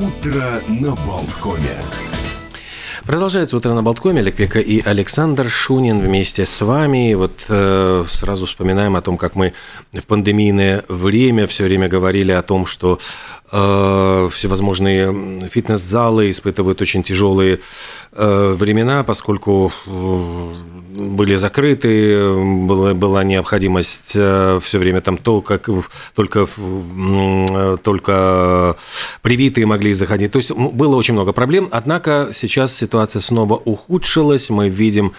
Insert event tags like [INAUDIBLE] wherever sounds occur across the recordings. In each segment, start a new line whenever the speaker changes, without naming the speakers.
Утро на Болткоме.
Продолжается утро на Болткоме. Олег Пека и Александр Шунин вместе с вами. Вот э, сразу вспоминаем о том, как мы в пандемийное время все время говорили о том, что э, всевозможные фитнес-залы испытывают очень тяжелые времена, поскольку э, были закрыты, была, необходимость э, все время там то, как только, только привитые могли заходить. То есть было очень много проблем, однако сейчас ситуация снова ухудшилась, мы видим Э,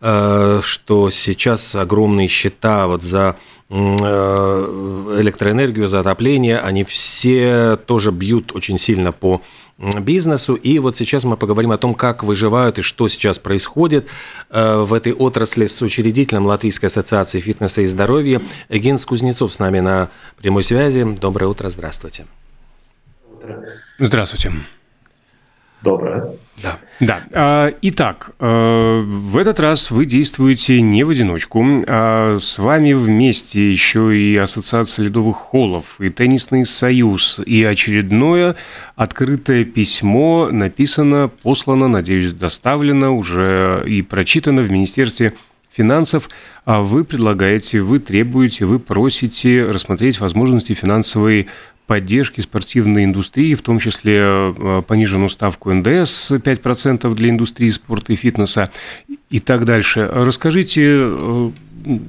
что сейчас огромные счета вот за э, электроэнергию, за отопление, они все тоже бьют очень сильно по бизнесу. И вот сейчас мы поговорим о том, как выживают и что сейчас происходит э, в этой отрасли с учредителем Латвийской ассоциации фитнеса и здоровья. Генс Кузнецов с нами на прямой связи. Доброе утро, здравствуйте.
Здравствуйте.
Доброе.
Да. Да. А, итак, э, в этот раз вы действуете не в одиночку. А с вами вместе еще и Ассоциация ледовых холлов, и Теннисный союз, и очередное открытое письмо написано, послано, надеюсь, доставлено уже и прочитано в Министерстве финансов. А вы предлагаете, вы требуете, вы просите рассмотреть возможности финансовой поддержки спортивной индустрии, в том числе э, пониженную ставку НДС 5% для индустрии спорта и фитнеса и так дальше. Расскажите, э,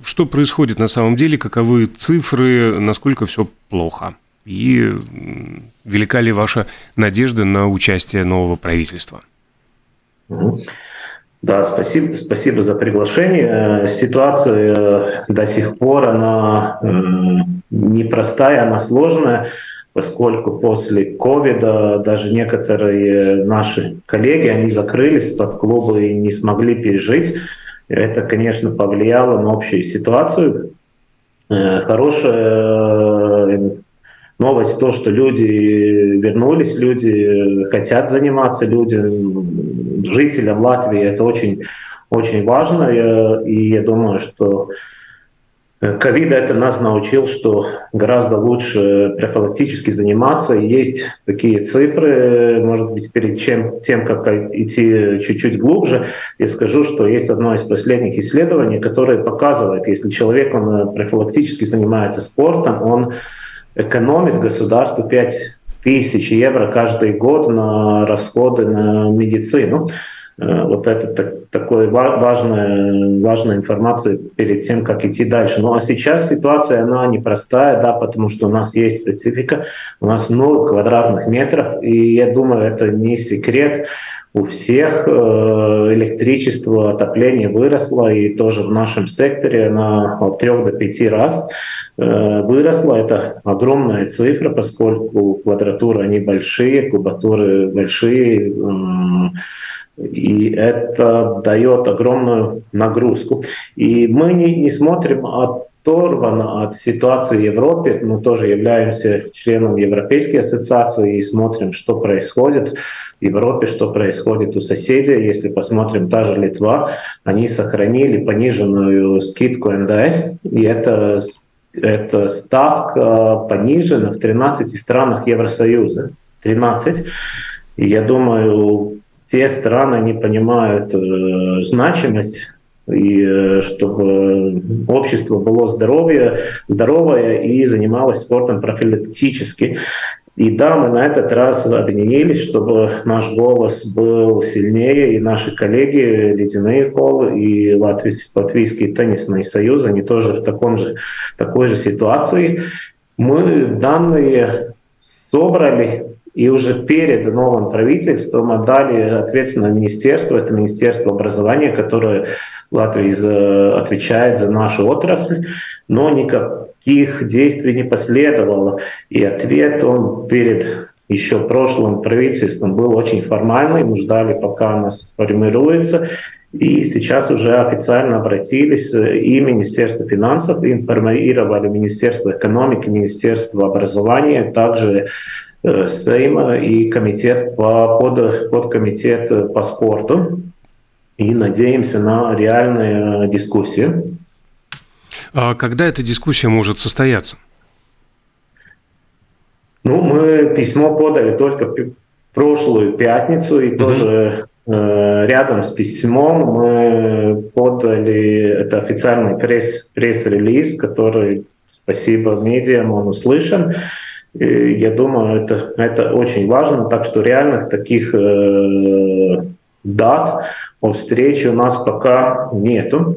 что происходит на самом деле, каковы цифры, насколько все плохо? И велика ли ваша надежда на участие нового правительства?
Да, спасибо, спасибо за приглашение. Ситуация до сих пор, она непростая, она сложная, поскольку после ковида даже некоторые наши коллеги, они закрылись под клубы и не смогли пережить. Это, конечно, повлияло на общую ситуацию. Э, хорошая э, новость то, что люди вернулись, люди хотят заниматься, люди, жителям Латвии это очень, очень важно. И я думаю, что Ковид это нас научил, что гораздо лучше профилактически заниматься. Есть такие цифры, может быть, перед чем, тем, как идти чуть-чуть глубже, я скажу, что есть одно из последних исследований, которое показывает, если человек он профилактически занимается спортом, он экономит государству 5 тысяч евро каждый год на расходы на медицину. Э, вот это так, такое важная, важная информация перед тем, как идти дальше. Ну а сейчас ситуация, она непростая, да, потому что у нас есть специфика, у нас много квадратных метров, и я думаю, это не секрет. У всех э, электричество, отопление выросло, и тоже в нашем секторе на от 3 до 5 раз э, выросло. Это огромная цифра, поскольку квадратуры, они большие, кубатуры большие, и это дает огромную нагрузку. И мы не, не смотрим оторвано от ситуации в Европе. Мы тоже являемся членом Европейской ассоциации и смотрим, что происходит в Европе, что происходит у соседей. Если посмотрим, та же Литва, они сохранили пониженную скидку НДС, и это эта ставка понижена в 13 странах Евросоюза. 13. И я думаю, те страны не понимают э, значимость и э, чтобы общество было здоровье, здоровое и занималось спортом профилактически. И да, мы на этот раз объединились, чтобы наш голос был сильнее, и наши коллеги, Ледяные холлы и Латвийский, Латвийский теннисный союз, они тоже в таком же, такой же ситуации. Мы данные собрали, и уже перед новым правительством отдали ответственное министерство, это Министерство образования, которое Латвии отвечает за нашу отрасль, но никаких действий не последовало. И ответ он перед еще прошлым правительством был очень формальный. Мы ждали, пока она сформируется. И сейчас уже официально обратились и Министерство финансов, информировали Министерство экономики, Министерство образования, также Э, Сейма и комитет по, под, подкомитет по спорту. И надеемся на реальные дискуссии.
А когда эта дискуссия может состояться?
Ну, мы письмо подали только прошлую пятницу и mm-hmm. тоже э, рядом с письмом мы подали это официальный пресс, пресс-релиз, который, спасибо медиам, он услышан. Я думаю, это, это очень важно, так что реальных таких э, дат о встрече у нас пока нету.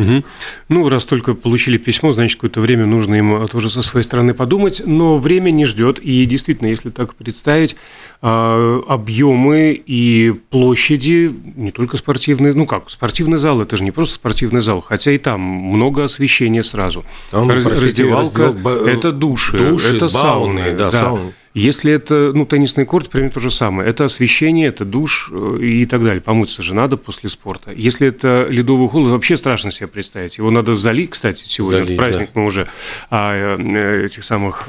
Угу. Ну, раз только получили письмо, значит, какое-то время нужно им тоже со своей стороны подумать, но время не ждет, и действительно, если так представить, а, объемы и площади, не только спортивные, ну как, спортивный зал, это же не просто спортивный зал, хотя и там много освещения сразу. Там, Раз, простите, раздевалка, раздел... это души, души это сауны. Да, да. сауны. Если это ну, теннисный корт, примерно то же самое. Это освещение, это душ э, и так далее. Помыться же надо после спорта. Если это ледовый холод, вообще страшно себе представить. Его надо залить, кстати, сегодня залить, праздник да. мы уже а, э, этих самых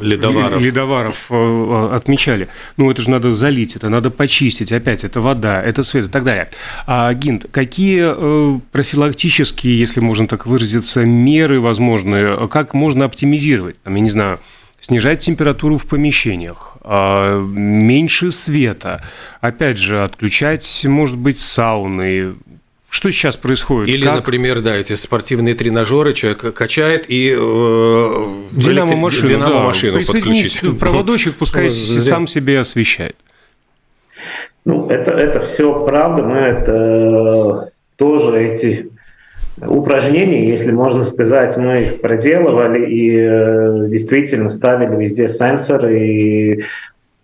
ледоваров. ледоваров э, отмечали. Ну, это же надо залить, это надо почистить. Опять, это вода, это свет и так далее. А, Гинт, какие профилактические, если можно так выразиться, меры возможны? Как можно оптимизировать? Там, я не знаю, снижать температуру в помещениях, а, меньше света, опять же, отключать, может быть, сауны, что сейчас происходит?
Или, как? например, да, эти спортивные тренажеры человек качает и э,
динамо-машину, динамо да, машину подключить. проводочек, пускай сам себе освещает.
Ну, это, это все правда, мы это тоже эти упражнений, если можно сказать, мы их проделывали и э, действительно ставили везде сенсоры и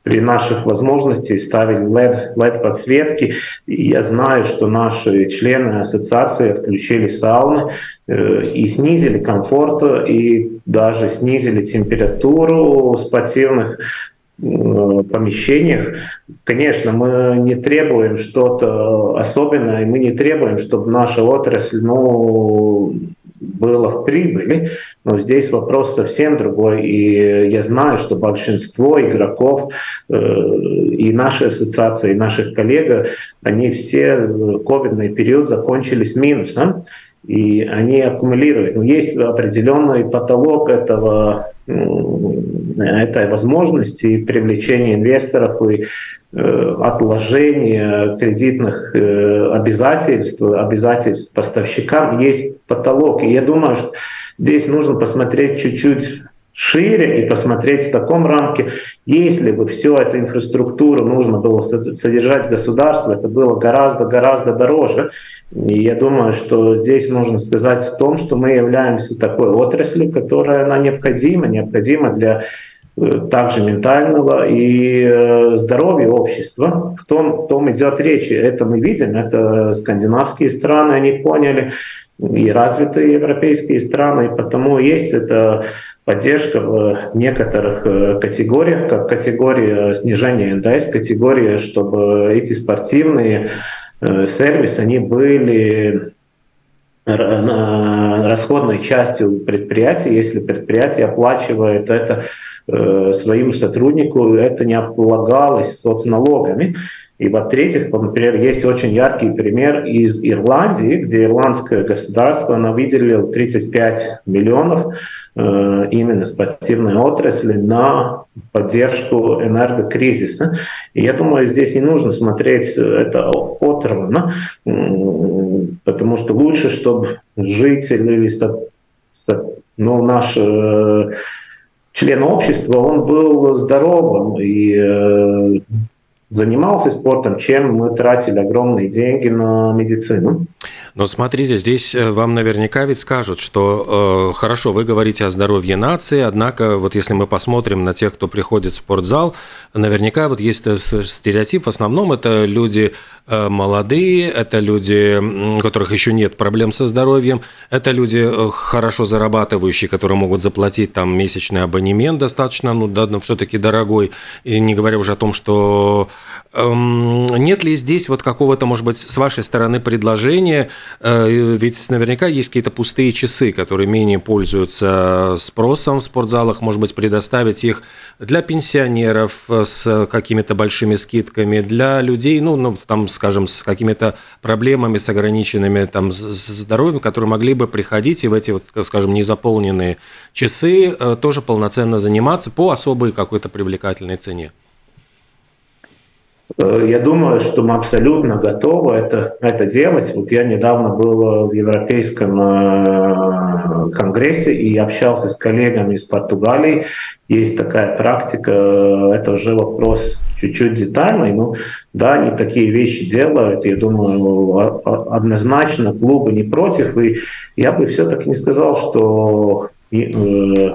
при наших возможностях ставили LED, LED подсветки. И я знаю, что наши члены ассоциации отключили сауны э, и снизили комфорт, и даже снизили температуру спортивных Э, помещениях. Конечно, мы не требуем что-то особенное, и мы не требуем, чтобы наша отрасль ну, была в прибыли, но здесь вопрос совсем другой. И я знаю, что большинство игроков э, и нашей ассоциации, и наших коллег, они все ковидный период закончили с минусом, и они аккумулируют. Но есть определенный потолок этого этой возможности привлечения инвесторов и э, отложения кредитных э, обязательств, обязательств поставщикам есть потолок. И я думаю, что здесь нужно посмотреть чуть-чуть шире и посмотреть в таком рамке, если бы всю эту инфраструктуру нужно было содержать государство, это было гораздо-гораздо дороже. И я думаю, что здесь нужно сказать в том, что мы являемся такой отраслью, которая она необходима, необходима для э, также ментального и э, здоровья общества. В том, в том идет речь. Это мы видим, это скандинавские страны, они поняли, и развитые европейские страны, и потому есть это поддержка в некоторых э, категориях, как категория снижения НДС, категория, чтобы эти спортивные э, сервисы, они были расходной частью предприятия, если предприятие оплачивает это э, своим сотруднику, это не облагалось соцналогами. И в-третьих, например, есть очень яркий пример из Ирландии, где ирландское государство оно выделило 35 миллионов именно спортивной отрасли на поддержку энергокризиса. И я думаю, здесь не нужно смотреть это отрывно, потому что лучше, чтобы жители, ну, наш э, член общества, он был здоровым и э, занимался спортом, чем мы тратили огромные деньги на медицину.
Но смотрите, здесь э, вам наверняка ведь скажут, что э, хорошо, вы говорите о здоровье нации, однако вот если мы посмотрим на тех, кто приходит в спортзал, наверняка вот есть стереотип, в основном это люди э, молодые, это люди, у которых еще нет проблем со здоровьем, это люди э, хорошо зарабатывающие, которые могут заплатить там месячный абонемент достаточно, ну да, но все-таки дорогой, и не говоря уже о том, что Эм, нет ли здесь вот какого-то, может быть, с вашей стороны предложения? Э, ведь наверняка есть какие-то пустые часы, которые менее пользуются спросом в спортзалах. Может быть, предоставить их для пенсионеров с какими-то большими скидками, для людей, ну, ну там, скажем, с какими-то проблемами, с ограниченными там, здоровьем, которые могли бы приходить и в эти, вот, скажем, незаполненные часы э, тоже полноценно заниматься по особой какой-то привлекательной цене.
Э, я думаю, что мы абсолютно готовы это, это делать. Вот я недавно был в Европейском э, конгрессе и общался с коллегами из Португалии. Есть такая практика, это уже вопрос чуть-чуть детальный, но да, они такие вещи делают. Я думаю, однозначно клубы не против. И я бы все-таки не сказал, что э,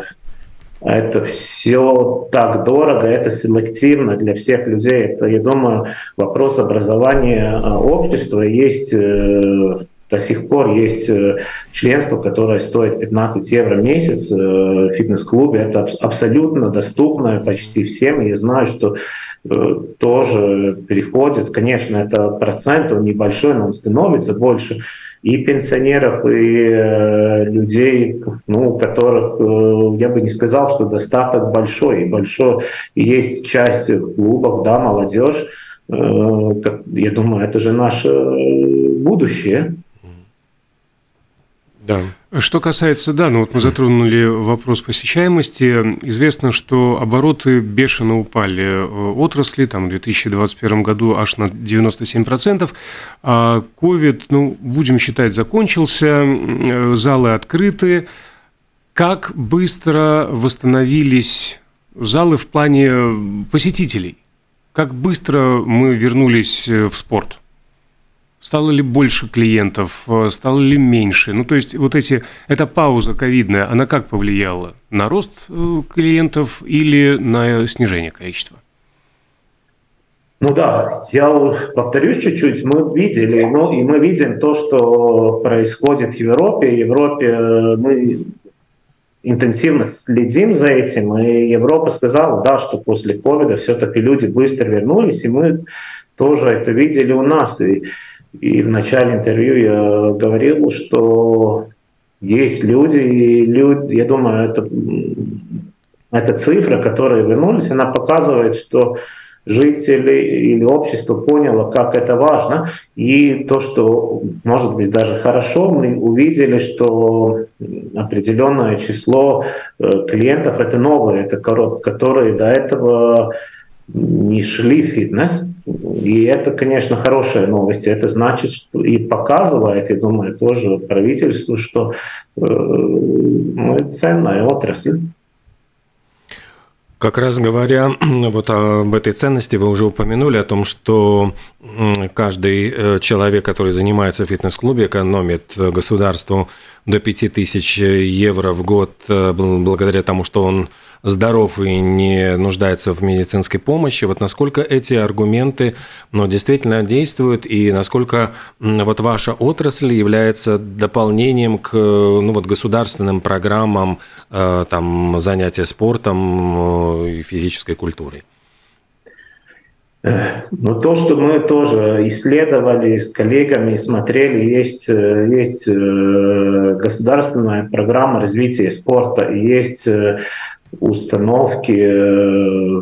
это все так дорого, это селективно для всех людей. Это, я думаю, вопрос образования а, общества. Есть э, до сих пор есть э, членство, которое стоит 15 евро в месяц э, в фитнес-клубе. Это абсолютно доступно почти всем. Я знаю, что тоже переходит. Конечно, это процент, он небольшой, но он становится больше и пенсионеров, и э, людей, ну, которых, э, я бы не сказал, что достаток большой. И большой и есть часть клубов, да, молодежь. Э, я думаю, это же наше будущее.
Да. Что касается, да, ну вот мы затронули вопрос посещаемости. Известно, что обороты бешено упали э, отрасли, там в 2021 году аж на 97%. А COVID, ну, будем считать, закончился, э, залы открыты. Как быстро восстановились залы в плане посетителей? Как быстро мы вернулись э, в спорт? Стало ли больше клиентов, э, стало ли меньше? Ну, то есть вот эти, эта пауза ковидная, она как повлияла? На рост э, клиентов или на снижение количества?
Ну да, я повторюсь чуть-чуть. Мы видели, ну и мы видим то, что происходит в Европе. В Европе э, мы интенсивно следим за этим, и Европа сказала, да, что после ковида все-таки люди быстро вернулись, и мы тоже это видели у нас. И и в начале интервью я говорил, что есть люди, и люди, я думаю, это, эта цифра, которая вернулись, она показывает, что жители или общество поняло, как это важно. И то, что, может быть, даже хорошо, мы увидели, что определенное число э, клиентов это новые, это которые до этого не шли в фитнес. И это, конечно, хорошая новость. Это значит, что и показывает, я думаю, тоже правительству, что э, мы ценная отрасль.
Как раз говоря [CLEARS THROAT] вот об этой ценности, вы уже упомянули о том, что каждый э, человек, который занимается в фитнес-клубе, экономит государству до 5000 евро в год э, благодаря тому, что он здоров и не нуждается в медицинской помощи. Вот насколько эти аргументы ну, действительно действуют и насколько вот ваша отрасль является дополнением к ну, вот, государственным программам э, там, занятия спортом э, и физической культурой?
Ну, то, что мы тоже исследовали с коллегами, смотрели, есть, э, есть государственная программа развития спорта, есть установки э,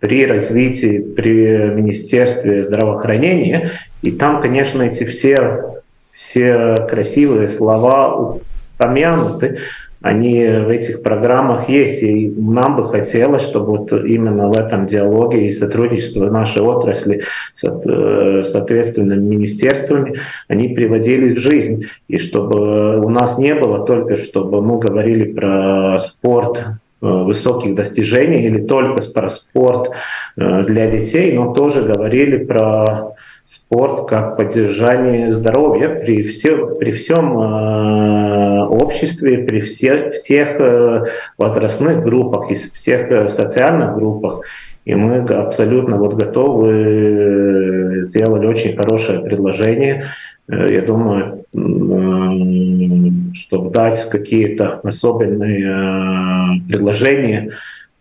при развитии, при Министерстве здравоохранения. И там, конечно, эти все, все красивые слова упомянуты, они в этих программах есть. И нам бы хотелось, чтобы вот именно в этом диалоге и сотрудничество нашей отрасли с э, соответственными министерствами, они приводились в жизнь. И чтобы у нас не было только, чтобы мы говорили про спорт, Э, высоких достижений или только про спорт э, для детей, но тоже говорили про спорт как поддержание здоровья при, все, при всем э, обществе, при все, всех э, возрастных группах, и всех э, социальных группах. И мы абсолютно вот готовы, сделали очень хорошее предложение. Я думаю, чтобы дать какие-то особенные э, предложения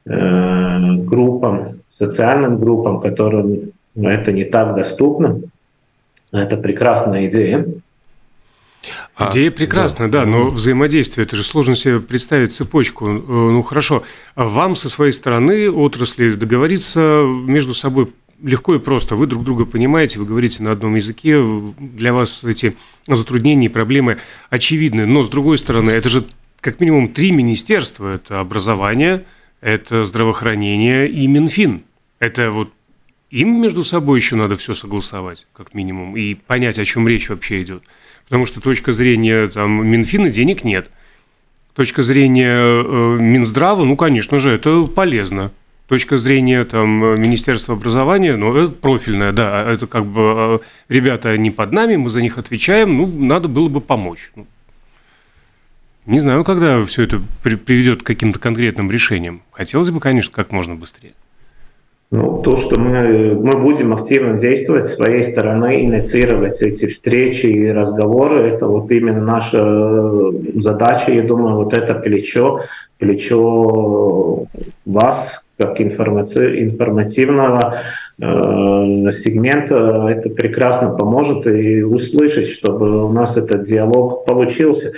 э, группам, социальным группам, которым это не так доступно. Это прекрасная идея.
А, Идея прекрасная, да. да, но взаимодействие, это же сложно себе представить цепочку. Э, ну хорошо, вам со своей стороны отрасли договориться между собой легко и просто. Вы друг друга понимаете, вы говорите на одном языке, для вас эти затруднения и проблемы очевидны. Но, с другой стороны, это же как минимум три министерства. Это образование, это здравоохранение и Минфин. Это вот им между собой еще надо все согласовать, как минимум, и понять, о чем речь вообще идет. Потому что точка зрения там, Минфина денег нет. Точка зрения э, Минздрава, ну, конечно же, это полезно. Точка зрения там, Министерства образования, ну, это профильная, да, это как бы э, ребята не под нами, мы за них отвечаем, ну, надо было бы помочь. Ну, не знаю, когда все это приведет к каким-то конкретным решениям. Хотелось бы, конечно, как можно быстрее.
Ну, то, что мы, мы будем активно действовать с своей стороны, инициировать эти встречи и разговоры, это вот именно наша э, задача, я думаю, вот это плечо, плечо вас, как информаци- информативного э, сегмента, это прекрасно поможет. И услышать, чтобы у нас этот диалог получился.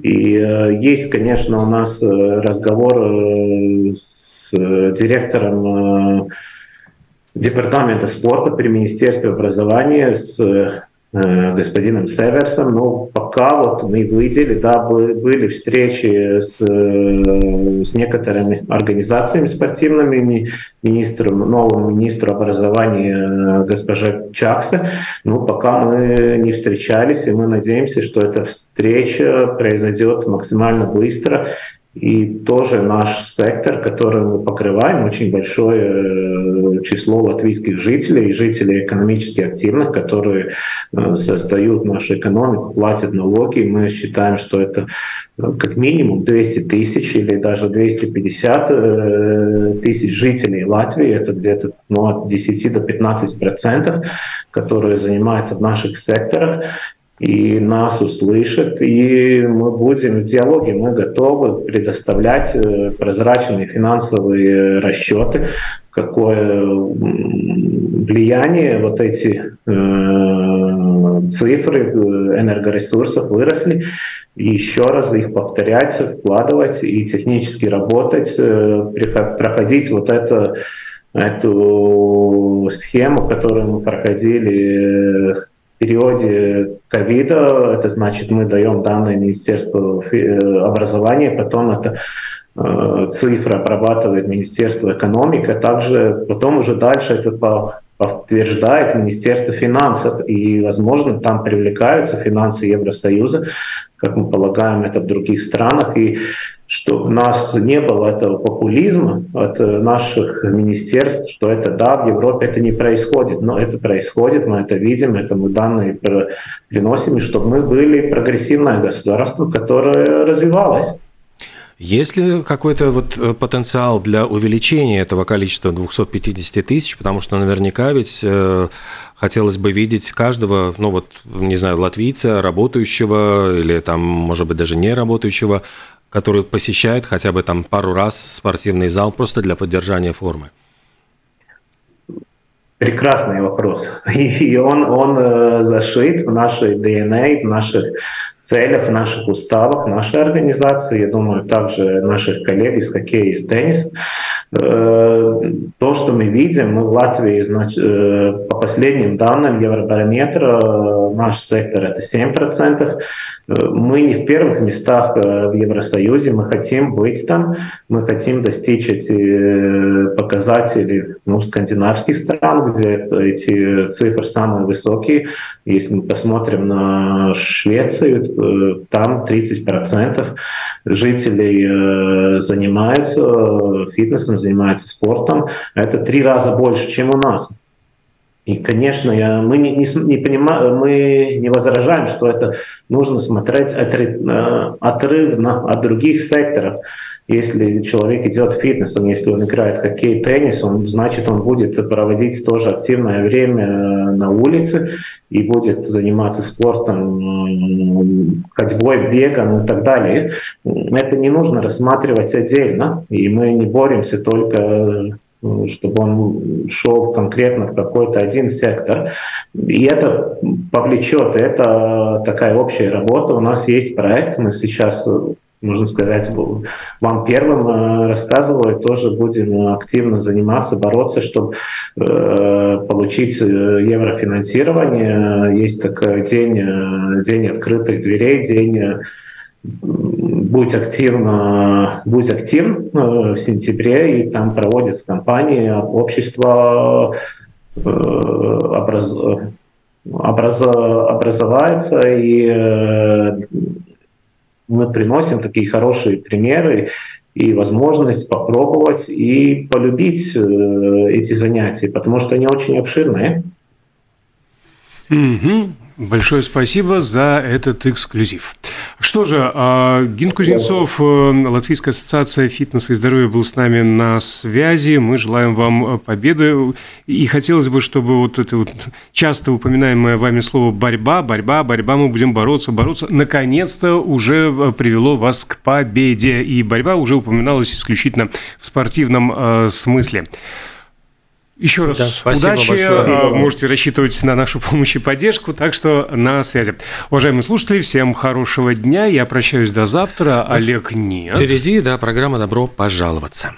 И э, есть, конечно, у нас э, разговор э, с директором э, департамента спорта при Министерстве образования с э, господином Северсом, но пока вот мы видели, да, были встречи с, э, с некоторыми организациями спортивными, министром, новым министром образования э, госпожа Чакса, но пока мы не встречались, и мы надеемся, что эта встреча произойдет максимально быстро, и тоже наш сектор, который мы покрываем, очень большое э, число латвийских жителей, жителей экономически активных, которые э, создают нашу экономику, платят налоги. Мы считаем, что это э, как минимум 200 тысяч или даже 250 тысяч жителей Латвии. Это где-то ну, от 10 до 15 процентов, которые занимаются в наших секторах и нас услышат, и мы будем в диалоге, мы готовы предоставлять э, прозрачные финансовые расчеты, какое влияние вот эти э, цифры энергоресурсов выросли, и еще раз их повторять, вкладывать и технически работать, э, проходить вот это эту схему, которую мы проходили периоде ковида, это значит, мы даем данные Министерству э, образования, потом это э, цифра обрабатывает Министерство экономики, а также потом уже дальше это подтверждает Министерство финансов, и, возможно, там привлекаются финансы Евросоюза, как мы полагаем это в других странах, и чтобы у нас не было этого популизма от наших министерств, что это да, в Европе это не происходит, но это происходит, мы это видим, это мы данные приносим, и чтобы мы были прогрессивное государство, которое развивалось.
Есть ли какой-то вот э, потенциал для увеличения этого количества 250 тысяч? Потому что наверняка ведь э, хотелось бы видеть каждого, ну вот, не знаю, латвийца, работающего или там, может быть, даже не работающего, который посещает хотя бы там пару раз спортивный зал просто для поддержания формы.
Прекрасный вопрос. [LAUGHS] И он, он э, зашит в нашей ДНК, в наших целях, в наших уставах нашей организации, я думаю, также наших коллег из хоккея из тенниса. Э, то, что мы видим, мы в Латвии, значит, э, по последним данным Евробарометра, наш сектор это 7%. Мы не в первых местах в Евросоюзе, мы хотим быть там, мы хотим достичь эти показатели ну, скандинавских стран, где эти цифры самые высокие. Если мы посмотрим на Швецию, там 30% жителей занимаются фитнесом, занимается спортом, это три раза больше, чем у нас. И, конечно, я, мы не, не, не понимаем, мы не возражаем, что это нужно смотреть э, отрывно от других секторов. Если человек идет в фитнес, он, если он играет хоккей, теннис, он, значит, он будет проводить тоже активное время э, на улице и будет заниматься спортом, ходьбой, бегом и так далее. Это не нужно рассматривать отдельно, и мы не боремся только чтобы он шел конкретно в какой-то один сектор. И это повлечет, это такая общая работа. У нас есть проект, мы сейчас можно сказать, вам первым э, рассказываю, тоже будем активно заниматься, бороться, чтобы э, получить э, еврофинансирование. Есть такой день, день открытых дверей, день будь активно, будь активен в сентябре, и там проводится кампания общества образ, образ, образовается, и мы приносим такие хорошие примеры и возможность попробовать и полюбить эти занятия, потому что они очень обширные.
Угу. Большое спасибо за этот эксклюзив. Что же, а, Гин Кузнецов, э, Латвийская ассоциация фитнеса и здоровья был с нами на связи. Мы желаем вам победы. И хотелось бы, чтобы вот это вот часто упоминаемое вами слово «борьба», «борьба», «борьба», мы будем бороться, бороться, наконец-то уже э, привело вас к победе. И борьба уже упоминалась исключительно в спортивном э, смысле. Еще раз да, удачи. Большое. А, можете рассчитывать на нашу помощь и поддержку. Так что на связи. Уважаемые слушатели, всем хорошего дня. Я прощаюсь до завтра. Олег нет.
Впереди, да, программа «Добро пожаловаться».